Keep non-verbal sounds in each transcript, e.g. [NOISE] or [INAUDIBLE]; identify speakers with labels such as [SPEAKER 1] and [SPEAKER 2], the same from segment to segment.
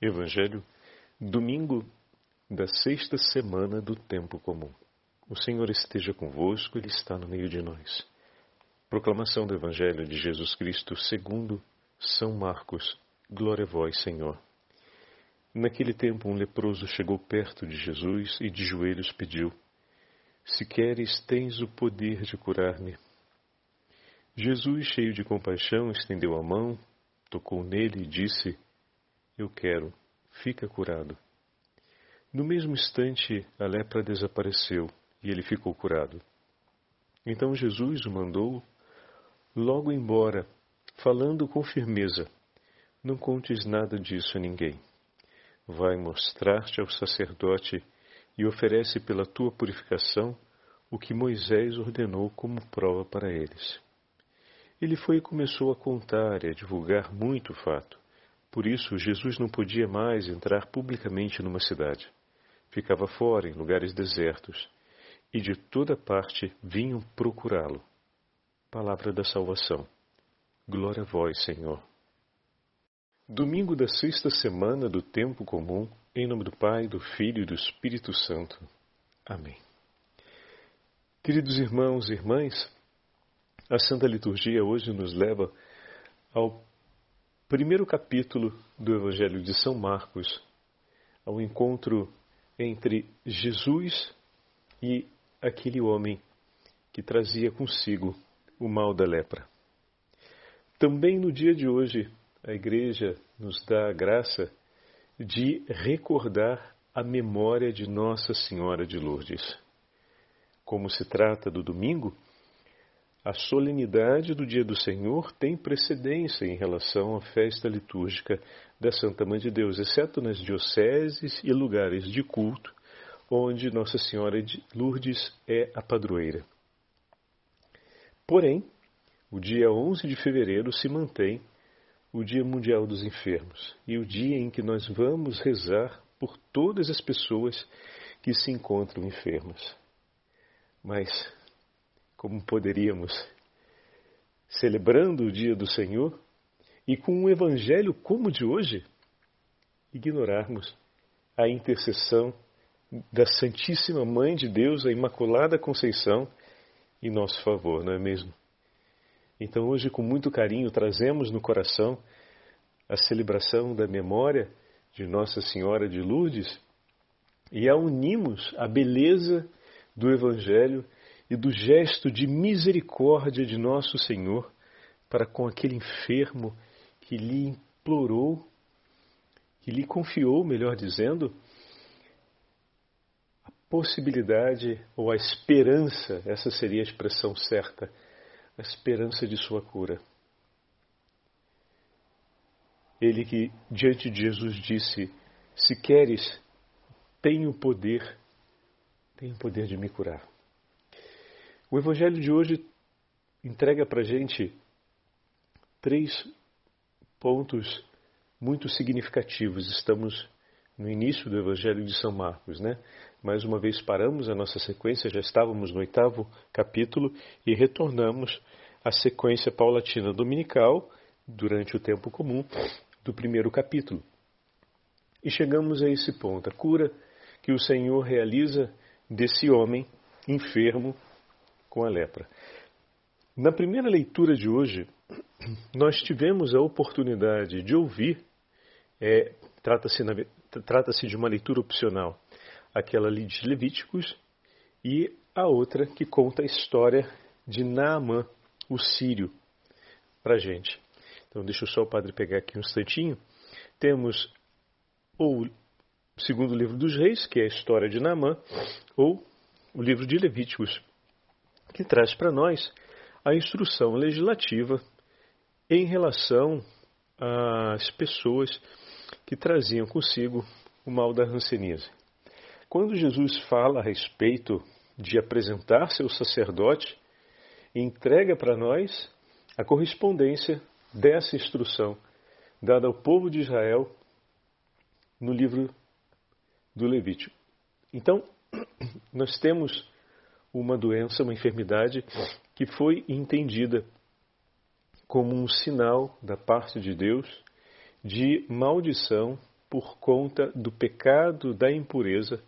[SPEAKER 1] Evangelho, domingo da sexta semana do tempo comum. O Senhor esteja convosco, Ele está no meio de nós. Proclamação do Evangelho de Jesus Cristo segundo São Marcos. Glória a vós, Senhor. Naquele tempo um leproso chegou perto de Jesus e de joelhos pediu: Se queres, tens o poder de curar-me. Jesus, cheio de compaixão, estendeu a mão, tocou nele e disse: eu quero, fica curado. No mesmo instante, a lepra desapareceu e ele ficou curado. Então Jesus o mandou logo embora, falando com firmeza: Não contes nada disso a ninguém. Vai mostrar-te ao sacerdote e oferece pela tua purificação o que Moisés ordenou como prova para eles. Ele foi e começou a contar e a divulgar muito o fato. Por isso, Jesus não podia mais entrar publicamente numa cidade. Ficava fora, em lugares desertos, e de toda parte vinham procurá-lo. Palavra da salvação. Glória a vós, Senhor. Domingo da sexta semana do tempo comum, em nome do Pai, do Filho e do Espírito Santo. Amém. Queridos irmãos e irmãs, a Santa Liturgia hoje nos leva ao primeiro capítulo do Evangelho de São Marcos, ao encontro entre Jesus e aquele homem que trazia consigo o mal da lepra. Também no dia de hoje, a Igreja nos dá a graça de recordar a memória de Nossa Senhora de Lourdes. Como se trata do domingo, a solenidade do Dia do Senhor tem precedência em relação à festa litúrgica da Santa Mãe de Deus, exceto nas dioceses e lugares de culto, onde Nossa Senhora de Lourdes é a padroeira. Porém, o dia 11 de fevereiro se mantém o Dia Mundial dos Enfermos e o dia em que nós vamos rezar por todas as pessoas que se encontram enfermas. Mas como poderíamos, celebrando o dia do Senhor e com um evangelho como o de hoje, ignorarmos a intercessão da Santíssima Mãe de Deus, a Imaculada Conceição, em nosso favor, não é mesmo? Então, hoje, com muito carinho, trazemos no coração a celebração da memória de Nossa Senhora de Lourdes e a unimos a beleza do Evangelho e do gesto de misericórdia de nosso Senhor para com aquele enfermo que lhe implorou, que lhe confiou, melhor dizendo, a possibilidade ou a esperança, essa seria a expressão certa, a esperança de sua cura. Ele que diante de Jesus disse: Se queres, tenho poder, tenho o poder de me curar. O Evangelho de hoje entrega para a gente três pontos muito significativos. Estamos no início do Evangelho de São Marcos, né? Mais uma vez paramos a nossa sequência, já estávamos no oitavo capítulo e retornamos à sequência paulatina dominical durante o tempo comum do primeiro capítulo. E chegamos a esse ponto, a cura que o Senhor realiza desse homem enfermo com a lepra. Na primeira leitura de hoje, [CLEARS THROAT] nós tivemos a oportunidade de ouvir, é, trata-se trata de uma leitura opcional, aquela de Levíticos e a outra que conta a história de Naamã, o sírio, para a gente. Então, deixa só o padre pegar aqui um instantinho. Temos ou o segundo livro dos reis, que é a história de Naamã, ou o livro de Levíticos, que traz para nós a instrução legislativa em relação às pessoas que traziam consigo o mal da rancenise. Quando Jesus fala a respeito de apresentar seu sacerdote, entrega para nós a correspondência dessa instrução dada ao povo de Israel no livro do Levítico. Então, [CLEARS THROAT] nós temos uma doença, uma enfermidade que foi entendida como um sinal da parte de Deus de maldição por conta do pecado da impureza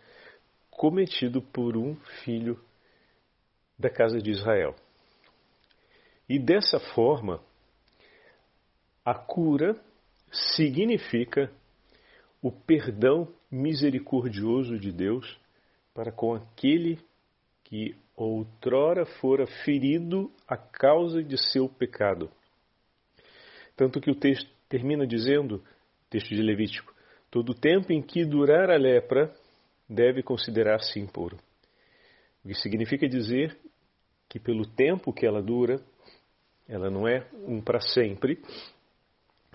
[SPEAKER 1] cometido por um filho da casa de Israel. E dessa forma, a cura significa o perdão misericordioso de Deus para com aquele que outrora fora ferido a causa de seu pecado. Tanto que o texto termina dizendo, texto de Levítico, todo tempo em que durar a lepra deve considerar-se impuro. O que significa dizer que pelo tempo que ela dura, ela não é um para sempre,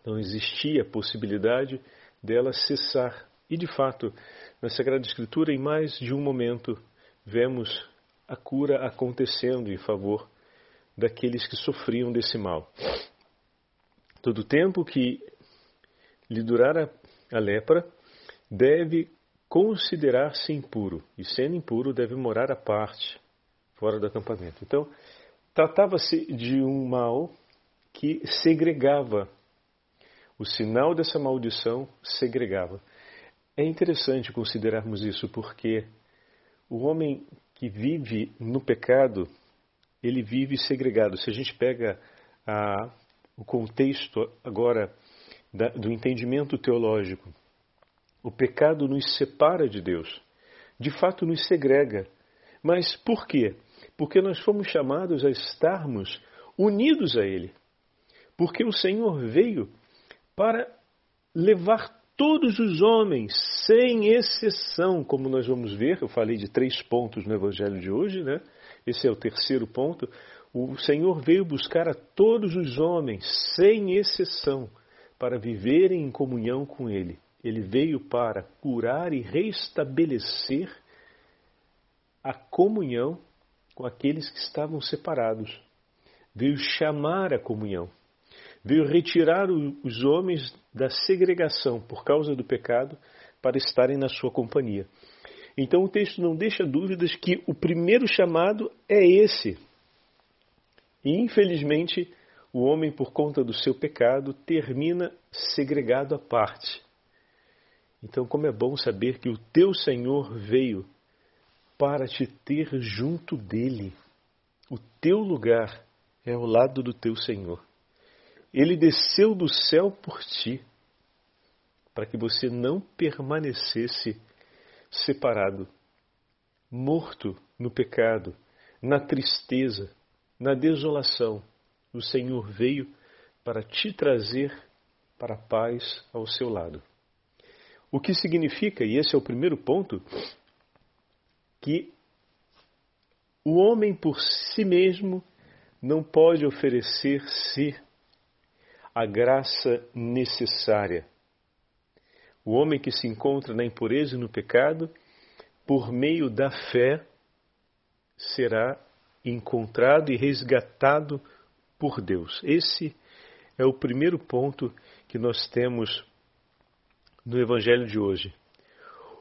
[SPEAKER 1] não existia a possibilidade dela cessar. E de fato, na Sagrada Escritura, em mais de um momento, vemos a cura acontecendo em favor daqueles que sofriam desse mal. Todo tempo que lhe durar a, a lepra, deve considerar-se impuro, e sendo impuro, deve morar à parte, fora do acampamento. Então, tratava-se de um mal que segregava. O sinal dessa maldição segregava. É interessante considerarmos isso porque o homem que vive no pecado, ele vive segregado. Se a gente pega a, o contexto agora da, do entendimento teológico, o pecado nos separa de Deus. De fato, nos segrega. Mas por quê? Porque nós fomos chamados a estarmos unidos a Ele. Porque o Senhor veio para levar todos os homens, sem exceção, como nós vamos ver, eu falei de três pontos no Evangelho de hoje, né? Esse é o terceiro ponto. O Senhor veio buscar a todos os homens, sem exceção, para viverem em comunhão com Ele. Ele veio para curar e restabelecer a comunhão com aqueles que estavam separados. Veio chamar a comunhão veio retirar os homens da segregação por causa do pecado para estarem na sua companhia. Então o texto não deixa dúvidas que o primeiro chamado é esse. E infelizmente, o homem, por conta do seu pecado, termina segregado à parte. Então, como é bom saber que o teu Senhor veio para te ter junto dele. O teu lugar é ao lado do teu Senhor. Ele desceu do céu por ti, para que você não permanecesse separado, morto no pecado, na tristeza, na desolação. O Senhor veio para te trazer para a paz ao seu lado. O que significa, e esse é o primeiro ponto, que o homem por si mesmo não pode oferecer-se a graça necessária. O homem que se encontra na impureza e no pecado, por meio da fé, será encontrado e resgatado por Deus. Esse é o primeiro ponto que nós temos no Evangelho de hoje.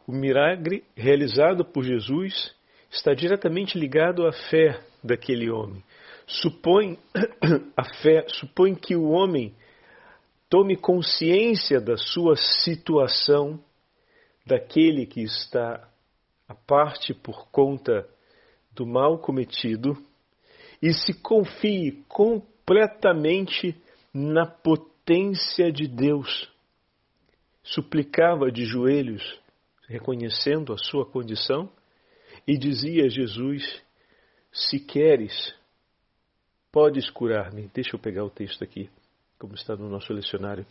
[SPEAKER 1] O milagre realizado por Jesus está diretamente ligado à fé daquele homem. Supõe [COUGHS] a fé, supõe que o homem Tome consciência da sua situação, daquele que está à parte por conta do mal cometido e se confie completamente na potência de Deus. Suplicava de joelhos, reconhecendo a sua condição, e dizia a Jesus: Se queres, podes curar-me. Deixa eu pegar o texto aqui como está no nosso lecionário.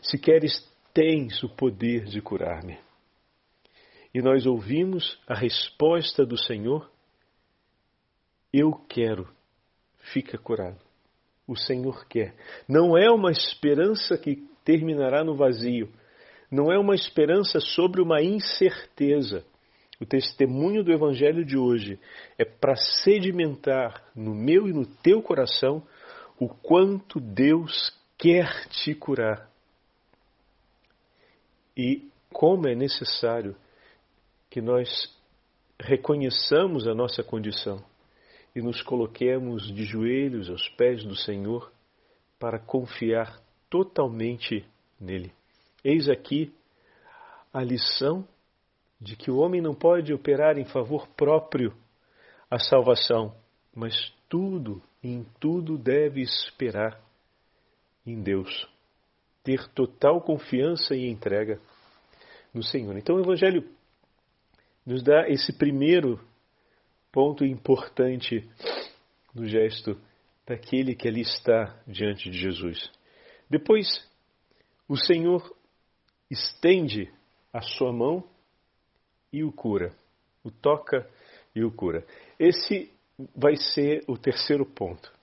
[SPEAKER 1] Se queres, tens o poder de curar-me. E nós ouvimos a resposta do Senhor: Eu quero, fica curado. O Senhor quer. Não é uma esperança que terminará no vazio. Não é uma esperança sobre uma incerteza. O testemunho do Evangelho de hoje é para sedimentar no meu e no teu coração o quanto Deus quer te curar. E como é necessário que nós reconheçamos a nossa condição e nos coloquemos de joelhos aos pés do Senhor para confiar totalmente nele. Eis aqui a lição de que o homem não pode operar em favor próprio a salvação, mas tudo, em tudo deve esperar em Deus, ter total confiança e entrega no Senhor. Então o Evangelho nos dá esse primeiro ponto importante no gesto daquele que ali está diante de Jesus. Depois, o Senhor estende a sua mão e o cura, o toca e o cura. Esse vai ser o terceiro ponto.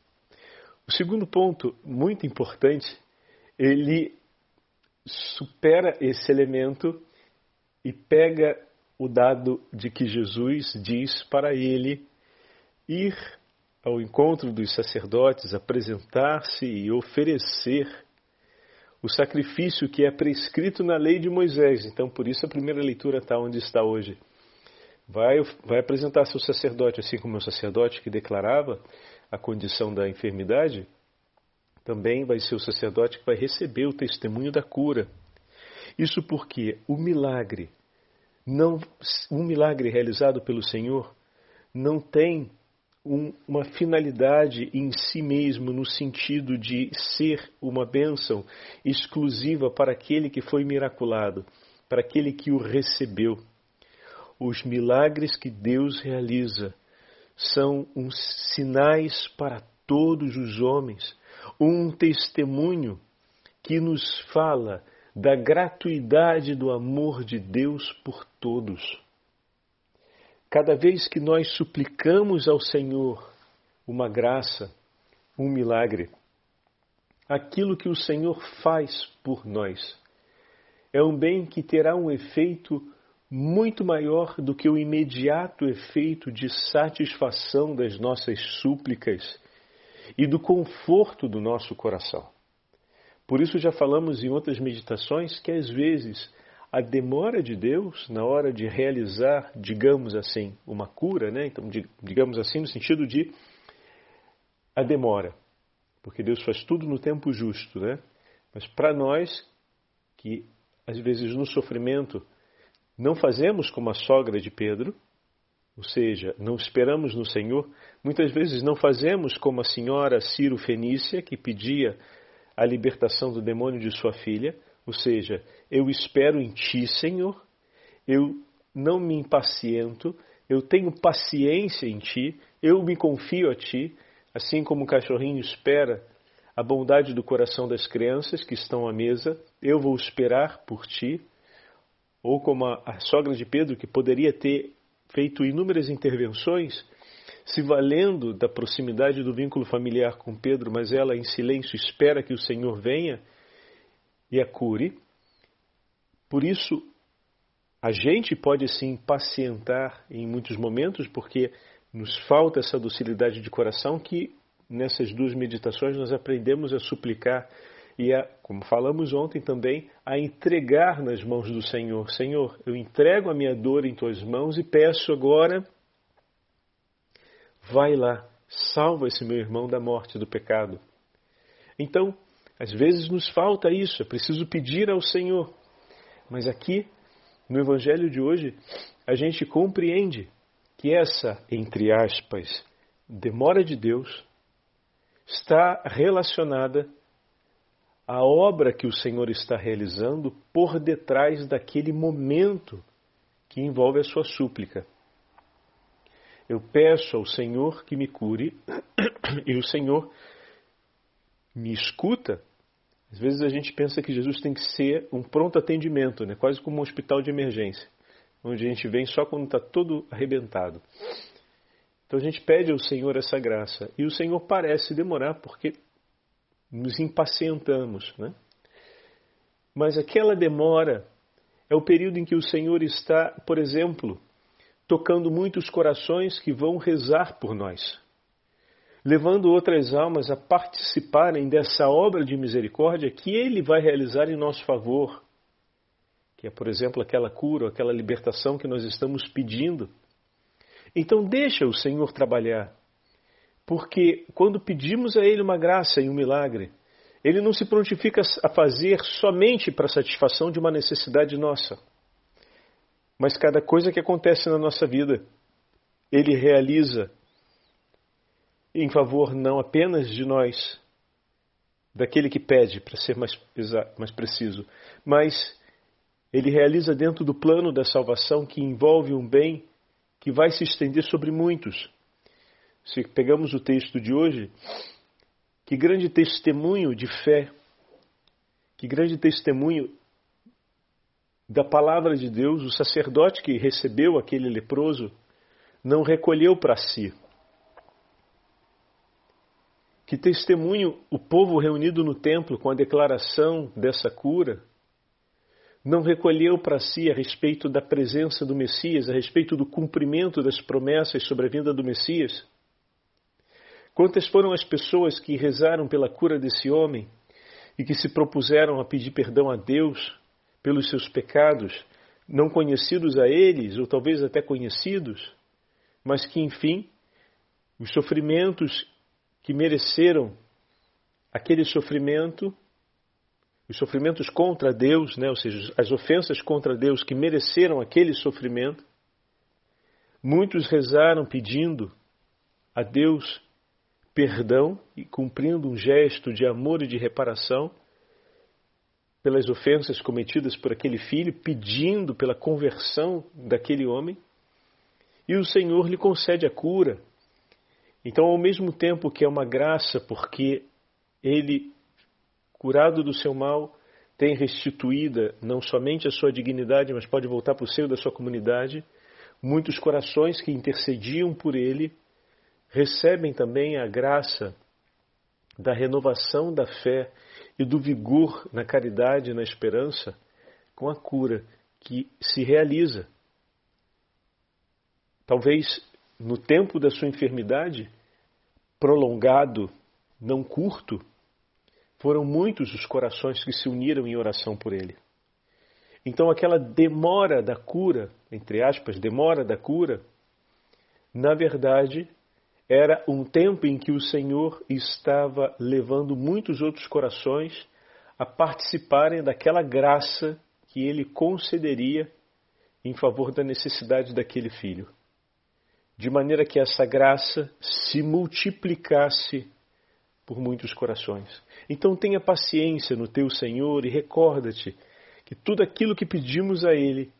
[SPEAKER 1] O segundo ponto, muito importante, ele supera esse elemento e pega o dado de que Jesus diz para ele ir ao encontro dos sacerdotes, apresentar-se e oferecer o sacrifício que é prescrito na lei de Moisés. Então, por isso a primeira leitura está onde está hoje. Vai, vai apresentar-se o sacerdote, assim como o sacerdote que declarava a condição da enfermidade, também vai ser o sacerdote que vai receber o testemunho da cura. Isso porque o milagre, não, um milagre realizado pelo Senhor, não tem um, uma finalidade em si mesmo, no sentido de ser uma bênção exclusiva para aquele que foi miraculado, para aquele que o recebeu. Os milagres que Deus realiza são uns sinais para todos os homens, um testemunho que nos fala da gratuidade do amor de Deus por todos. Cada vez que nós suplicamos ao Senhor uma graça, um milagre, aquilo que o Senhor faz por nós é um bem que terá um efeito muito maior do que o imediato efeito de satisfação das nossas súplicas e do conforto do nosso coração. Por isso já falamos em outras meditações que às vezes a demora de Deus na hora de realizar, digamos assim, uma cura, né? Então, digamos assim, no sentido de a demora, porque Deus faz tudo no tempo justo, né? Mas para nós que às vezes no sofrimento não fazemos como a sogra de Pedro, ou seja, não esperamos no Senhor, muitas vezes não fazemos como a senhora Ciro Fenícia, que pedia a libertação do demônio de sua filha, ou seja, eu espero em Ti, Senhor, eu não me impaciento, eu tenho paciência em Ti, eu me confio a Ti, assim como o cachorrinho espera a bondade do coração das crianças que estão à mesa, eu vou esperar por Ti. Ou como a, a sogra de Pedro, que poderia ter feito inúmeras intervenções, se valendo da proximidade do vínculo familiar com Pedro, mas ela em silêncio espera que o Senhor venha e a cure. Por isso, a gente pode se impacientar em muitos momentos, porque nos falta essa docilidade de coração que nessas duas meditações nós aprendemos a suplicar e a, como falamos ontem também, a entregar nas mãos do Senhor. Senhor, eu entrego a minha dor em tuas mãos e peço agora, vai lá, salva esse meu irmão da morte do pecado. Então, às vezes nos falta isso, é preciso pedir ao Senhor. Mas aqui, no Evangelho de hoje, a gente compreende que essa, entre aspas, demora de Deus está relacionada à obra que o Senhor está realizando por detrás daquele momento que envolve a sua súplica. Eu peço ao Senhor que me cure [COUGHS] e o Senhor me escuta às vezes a gente pensa que Jesus tem que ser um pronto atendimento, né? quase como um hospital de emergência, onde a gente vem só quando está todo arrebentado. Então a gente pede ao Senhor essa graça e o Senhor parece demorar porque nos impacientamos. Né? Mas aquela demora é o período em que o Senhor está, por exemplo, tocando muitos corações que vão rezar por nós levando outras almas a participarem dessa obra de misericórdia que Ele vai realizar em nosso favor, que é, por exemplo, aquela cura, aquela libertação que nós estamos pedindo. Então, deixa o Senhor trabalhar, porque quando pedimos a Ele uma graça e um milagre, Ele não se prontifica a fazer somente para satisfação de uma necessidade nossa. mas cada coisa que acontece na nossa vida, Ele realiza em favor não apenas de nós, daquele que pede, para ser mais, mais preciso, mas Ele realiza dentro do plano da salvação que envolve um bem que vai se estender sobre muitos. Se pegamos o texto de hoje, que grande testemunho de fé, que grande testemunho da palavra de Deus, o sacerdote que recebeu aquele leproso não recolheu para si. Que testemunho o povo reunido no templo com a declaração dessa cura não recolheu para si a respeito da presença do Messias, a respeito do cumprimento das promessas sobre a vinda do Messias? Quantas foram as pessoas que rezaram pela cura desse homem e que se propuseram a pedir perdão a Deus pelos seus pecados, não conhecidos a eles, ou talvez até conhecidos, mas que, enfim, os sofrimentos que mereceram aquele sofrimento, os sofrimentos contra Deus, né, ou seja, as ofensas contra Deus que mereceram aquele sofrimento, muitos rezaram pedindo a Deus perdão e cumprindo um gesto de amor e de reparação pelas ofensas cometidas por aquele filho, pedindo pela conversão daquele homem, e o Senhor lhe concede a cura. Então, ao mesmo tempo que é uma graça, porque ele, curado do seu mal, tem restituída não somente a sua dignidade, mas pode voltar para o seio da sua comunidade, muitos corações que intercediam por ele recebem também a graça da renovação da fé e do vigor na caridade e na esperança com a cura que se realiza. Talvez no tempo da sua enfermidade, prolongado, não curto, foram muitos os corações que se uniram em oração por ele. Então, aquela demora da cura, entre aspas, demora da cura, na verdade, era um tempo em que o Senhor estava levando muitos outros corações a participarem daquela graça que ele concederia em favor da necessidade daquele filho. De maneira que essa graça se multiplicasse por muitos corações. Então tenha paciência no teu Senhor e recorda-te que tudo aquilo que pedimos a Ele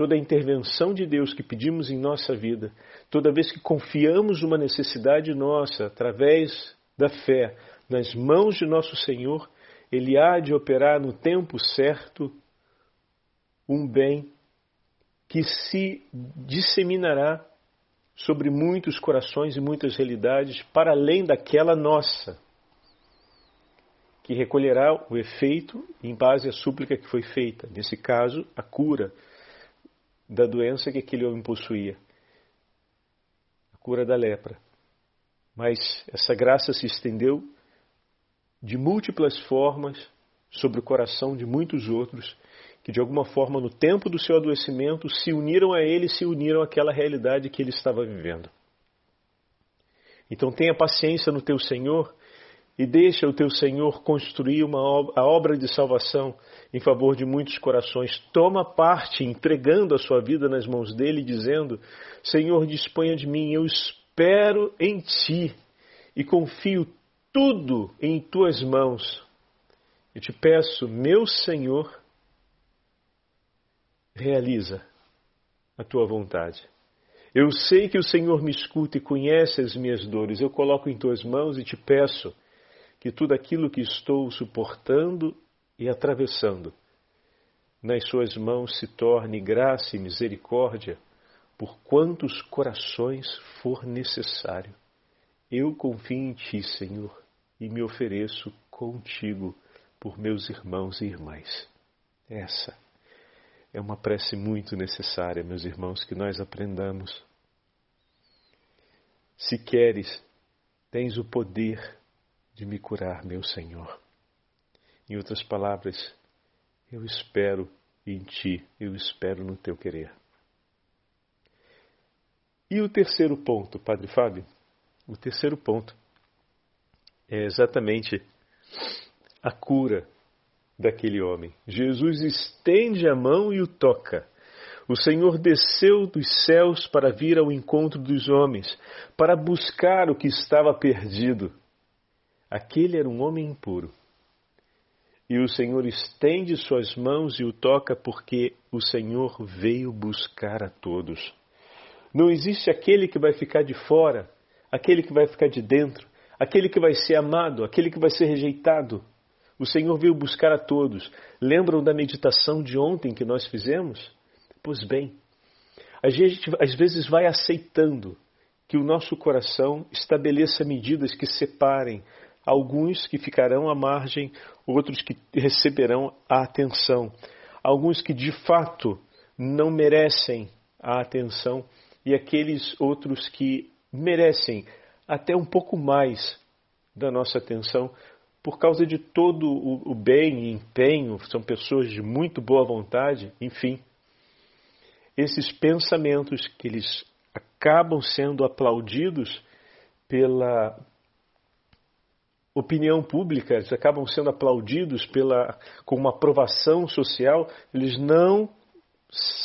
[SPEAKER 1] toda a intervenção de Deus que pedimos em nossa vida, toda vez que confiamos uma necessidade nossa através da fé nas mãos de nosso Senhor, Ele há de operar no tempo certo um bem que se disseminará sobre muitos corações e muitas realidades para além daquela nossa, que recolherá o efeito em base à súplica que foi feita, nesse caso, a cura da doença que aquele homem possuía a cura da lepra. Mas essa graça se estendeu de múltiplas formas sobre o coração de muitos outros que, de alguma forma, no tempo do seu adoecimento, se uniram a ele, se uniram àquela realidade que ele estava vivendo. Então tenha paciência no teu Senhor e deixa o teu Senhor construir uma obra, a obra de salvação em favor de muitos corações. Toma parte, entregando a sua vida nas mãos dele, dizendo: Senhor, disponha de mim, eu espero em ti e confio tudo em tuas mãos. Eu te peço, meu Senhor, realiza a tua vontade. Eu sei que o Senhor me escuta e conhece as minhas dores. Eu coloco em tuas mãos e te peço que tudo aquilo que estou suportando e atravessando nas suas mãos se torne graça e misericórdia por quantos corações for necessário. Eu confio em Ti, Senhor, e me ofereço contigo por meus irmãos e irmãs. Essa é uma prece muito necessária, meus irmãos, que nós aprendamos. Se queres, tens o poder de me curar, meu Senhor. Em outras palavras, eu espero em Ti, eu espero no Teu querer. E o terceiro ponto, Padre Fábio? O terceiro ponto é exatamente a cura daquele homem. Jesus estende a mão e o toca. O Senhor desceu dos céus para vir ao encontro dos homens, para buscar o que estava perdido. Aquele era um homem impuro. E o Senhor estende suas mãos e o toca, porque o Senhor veio buscar a todos. Não existe aquele que vai ficar de fora, aquele que vai ficar de dentro, aquele que vai ser amado, aquele que vai ser rejeitado. O Senhor veio buscar a todos. Lembram da meditação de ontem que nós fizemos? Pois bem, a gente às vezes vai aceitando que o nosso coração estabeleça medidas que separem alguns que ficarão à margem, outros que receberão a atenção, alguns que de fato não merecem a atenção e aqueles outros que merecem até um pouco mais da nossa atenção por causa de todo o, bem e empenho, são pessoas de muito boa vontade, enfim. Esses pensamentos que eles acabam sendo aplaudidos pela opinião pública, eles acabam sendo aplaudidos pela, com uma aprovação social, eles não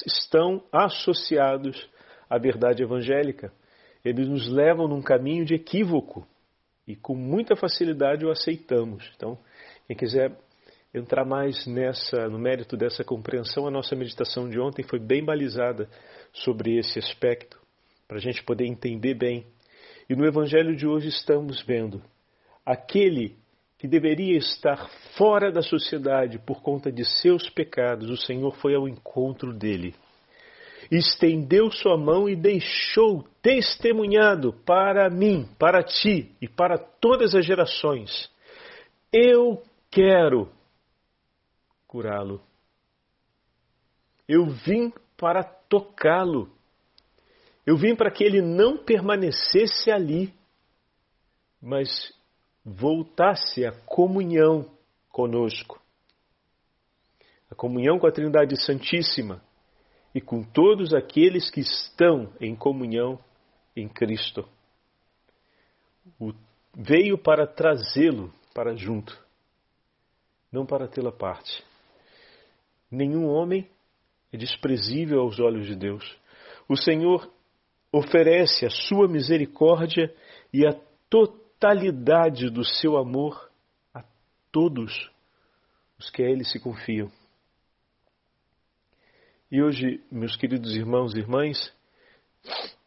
[SPEAKER 1] estão associados à verdade evangélica. Eles nos levam num caminho de equívoco e com muita facilidade o aceitamos. Então, quem quiser entrar mais nessa, no mérito dessa compreensão, a nossa meditação de ontem foi bem balizada sobre esse aspecto, para a gente poder entender bem. E no Evangelho de hoje estamos vendo aquele que deveria estar fora da sociedade por conta de seus pecados, o Senhor foi ao encontro dele estendeu sua mão e deixou testemunhado para mim, para ti e para todas as gerações. Eu quero curá-lo. Eu vim para tocá-lo. Eu vim para que ele não permanecesse ali, mas voltasse à comunhão conosco. A comunhão com a Trindade Santíssima e com todos aqueles que estão em comunhão em Cristo. O, veio para trazê-lo para junto, não para tê-la parte. Nenhum homem é desprezível aos olhos de Deus. O Senhor oferece a sua misericórdia e a totalidade do seu amor a todos os que a Ele se confiam. E hoje, meus queridos irmãos e irmãs,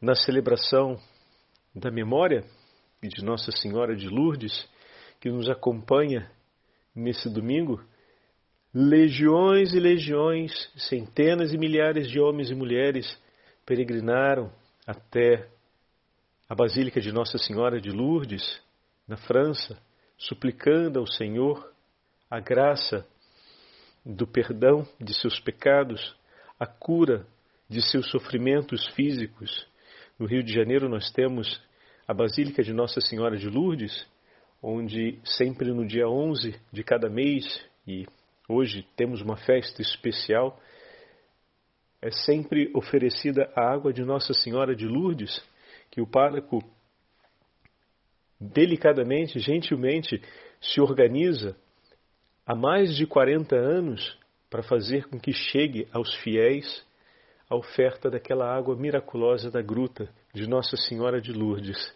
[SPEAKER 1] na celebração da memória de Nossa Senhora de Lourdes, que nos acompanha nesse domingo, legiões e legiões, centenas e milhares de homens e mulheres peregrinaram até a Basílica de Nossa Senhora de Lourdes, na França, suplicando ao Senhor a graça do perdão de seus pecados a cura de seus sofrimentos físicos. No Rio de Janeiro nós temos a Basílica de Nossa Senhora de Lourdes, onde sempre no dia 11 de cada mês, e hoje temos uma festa especial, é sempre oferecida a água de Nossa Senhora de Lourdes, que o pároco delicadamente, gentilmente se organiza há mais de 40 anos para fazer com que chegue aos fiéis a oferta daquela água miraculosa da gruta de Nossa Senhora de Lourdes.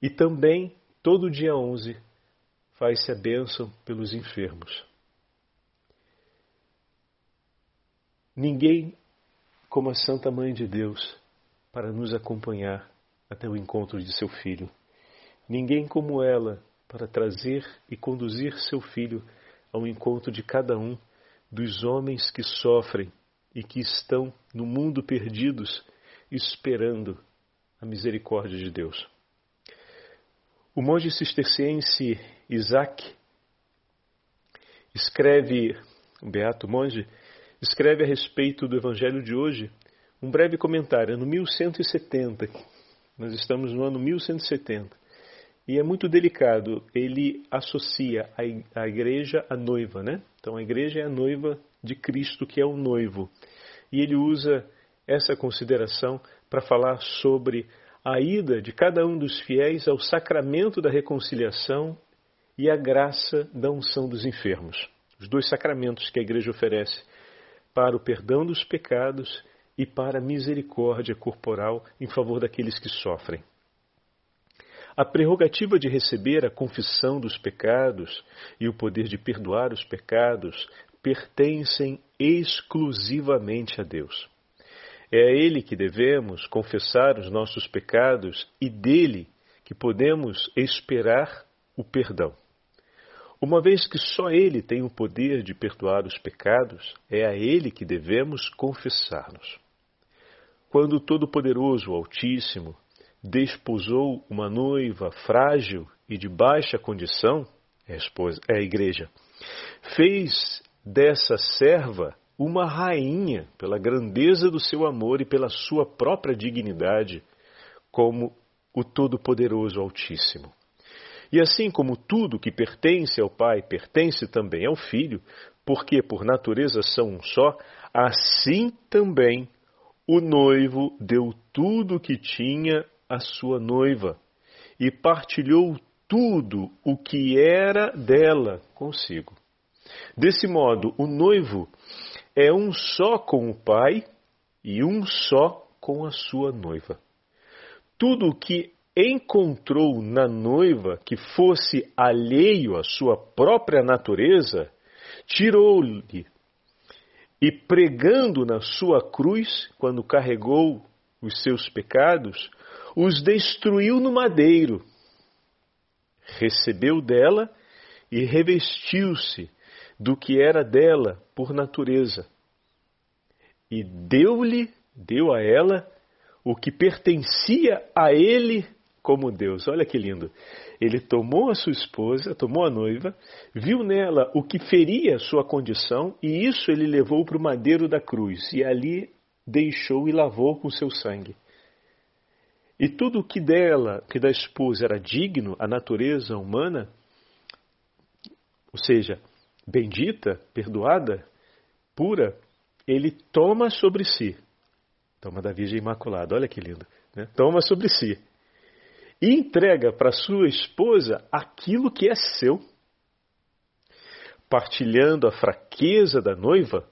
[SPEAKER 1] E também, todo dia 11, faz-se a bênção pelos enfermos. Ninguém como a Santa Mãe de Deus para nos acompanhar até o encontro de seu filho. Ninguém como ela para trazer e conduzir seu filho ao encontro de cada um dos homens que sofrem e que estão no mundo perdidos, esperando a misericórdia de Deus. O monge cisterciense Isaac escreve, o beato monge, escreve a respeito do evangelho de hoje um breve comentário, no 1170. Nós estamos no ano 1170. E é muito delicado, ele associa a igreja à noiva, né? Então a igreja é a noiva de Cristo, que é o noivo. E ele usa essa consideração para falar sobre a ida de cada um dos fiéis ao sacramento da reconciliação e a graça da unção dos enfermos. Os dois sacramentos que a igreja oferece para o perdão dos pecados e para misericórdia corporal em favor daqueles que sofrem. A prerrogativa de receber a confissão dos pecados e o poder de perdoar os pecados pertencem exclusivamente a Deus. É a Ele que devemos confessar os nossos pecados e dele que podemos esperar o perdão. Uma vez que só Ele tem o poder de perdoar os pecados, é a Ele que devemos confessar-nos. Quando o Todo-Poderoso, Altíssimo, desposou uma noiva frágil e de baixa condição, é é a igreja, fez dessa serva uma rainha pela grandeza do seu amor e pela sua própria dignidade, como o Todo-Poderoso Altíssimo. E assim como tudo que pertence ao Pai pertence também ao Filho, porque por natureza são um só, assim também o noivo deu tudo o que tinha à sua noiva e partilhou tudo o que era dela consigo. Desse modo, o noivo é um só com o Pai e um só com a sua noiva. Tudo o que encontrou na noiva que fosse alheio à sua própria natureza, tirou-lhe e pregando na sua cruz, quando carregou os seus pecados, os destruiu no madeiro. Recebeu dela e revestiu-se do que era dela por natureza. E deu-lhe, deu a ela, o que pertencia a ele como Deus. Olha que lindo. Ele tomou a sua esposa, tomou a noiva, viu nela o que feria sua condição e isso ele levou para o madeiro da cruz e ali deixou e lavou com seu sangue. E tudo o que dela, que da esposa era digno, a natureza humana, ou seja, bendita, perdoada, pura, ele toma sobre si. Toma da Virgem Imaculada, olha que lindo. Né? Toma sobre si e entrega para sua esposa aquilo que é seu. Partilhando a fraqueza da noiva,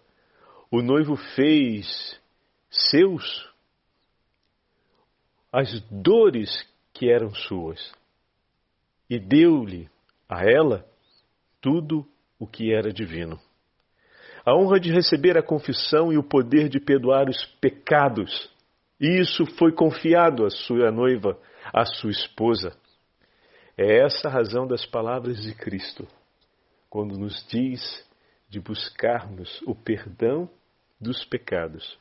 [SPEAKER 1] o noivo fez seus as dores que eram suas e deu-lhe a ela tudo o que era divino. A honra de receber a confissão e o poder de perdoar os pecados. Isso foi confiado à sua noiva a sua esposa. É essa a razão das palavras de Cristo, quando nos diz de buscarmos o perdão dos pecados.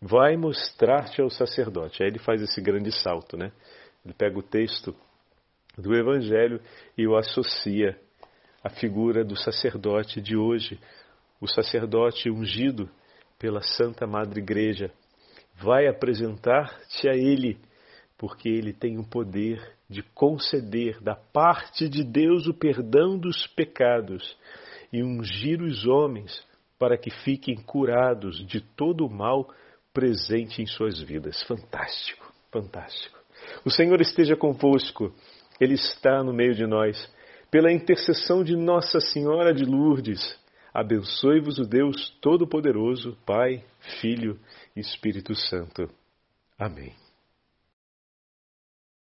[SPEAKER 1] Vai mostrar-te ao sacerdote. Aí ele faz esse grande salto, né? Ele pega o texto do Evangelho e o associa à figura do sacerdote de hoje, o sacerdote ungido pela Santa Madre Igreja. Vai apresentar-te a ele porque ele tem o poder de conceder da parte de Deus o perdão dos pecados e ungir os homens para que fiquem curados de todo o mal presente em suas vidas. Fantástico, fantástico. O Senhor esteja convosco, Ele está no meio de nós. Pela intercessão de Nossa Senhora de Lourdes, abençoe-vos o Deus Todo-Poderoso, Pai, Filho e Espírito Santo. Amém.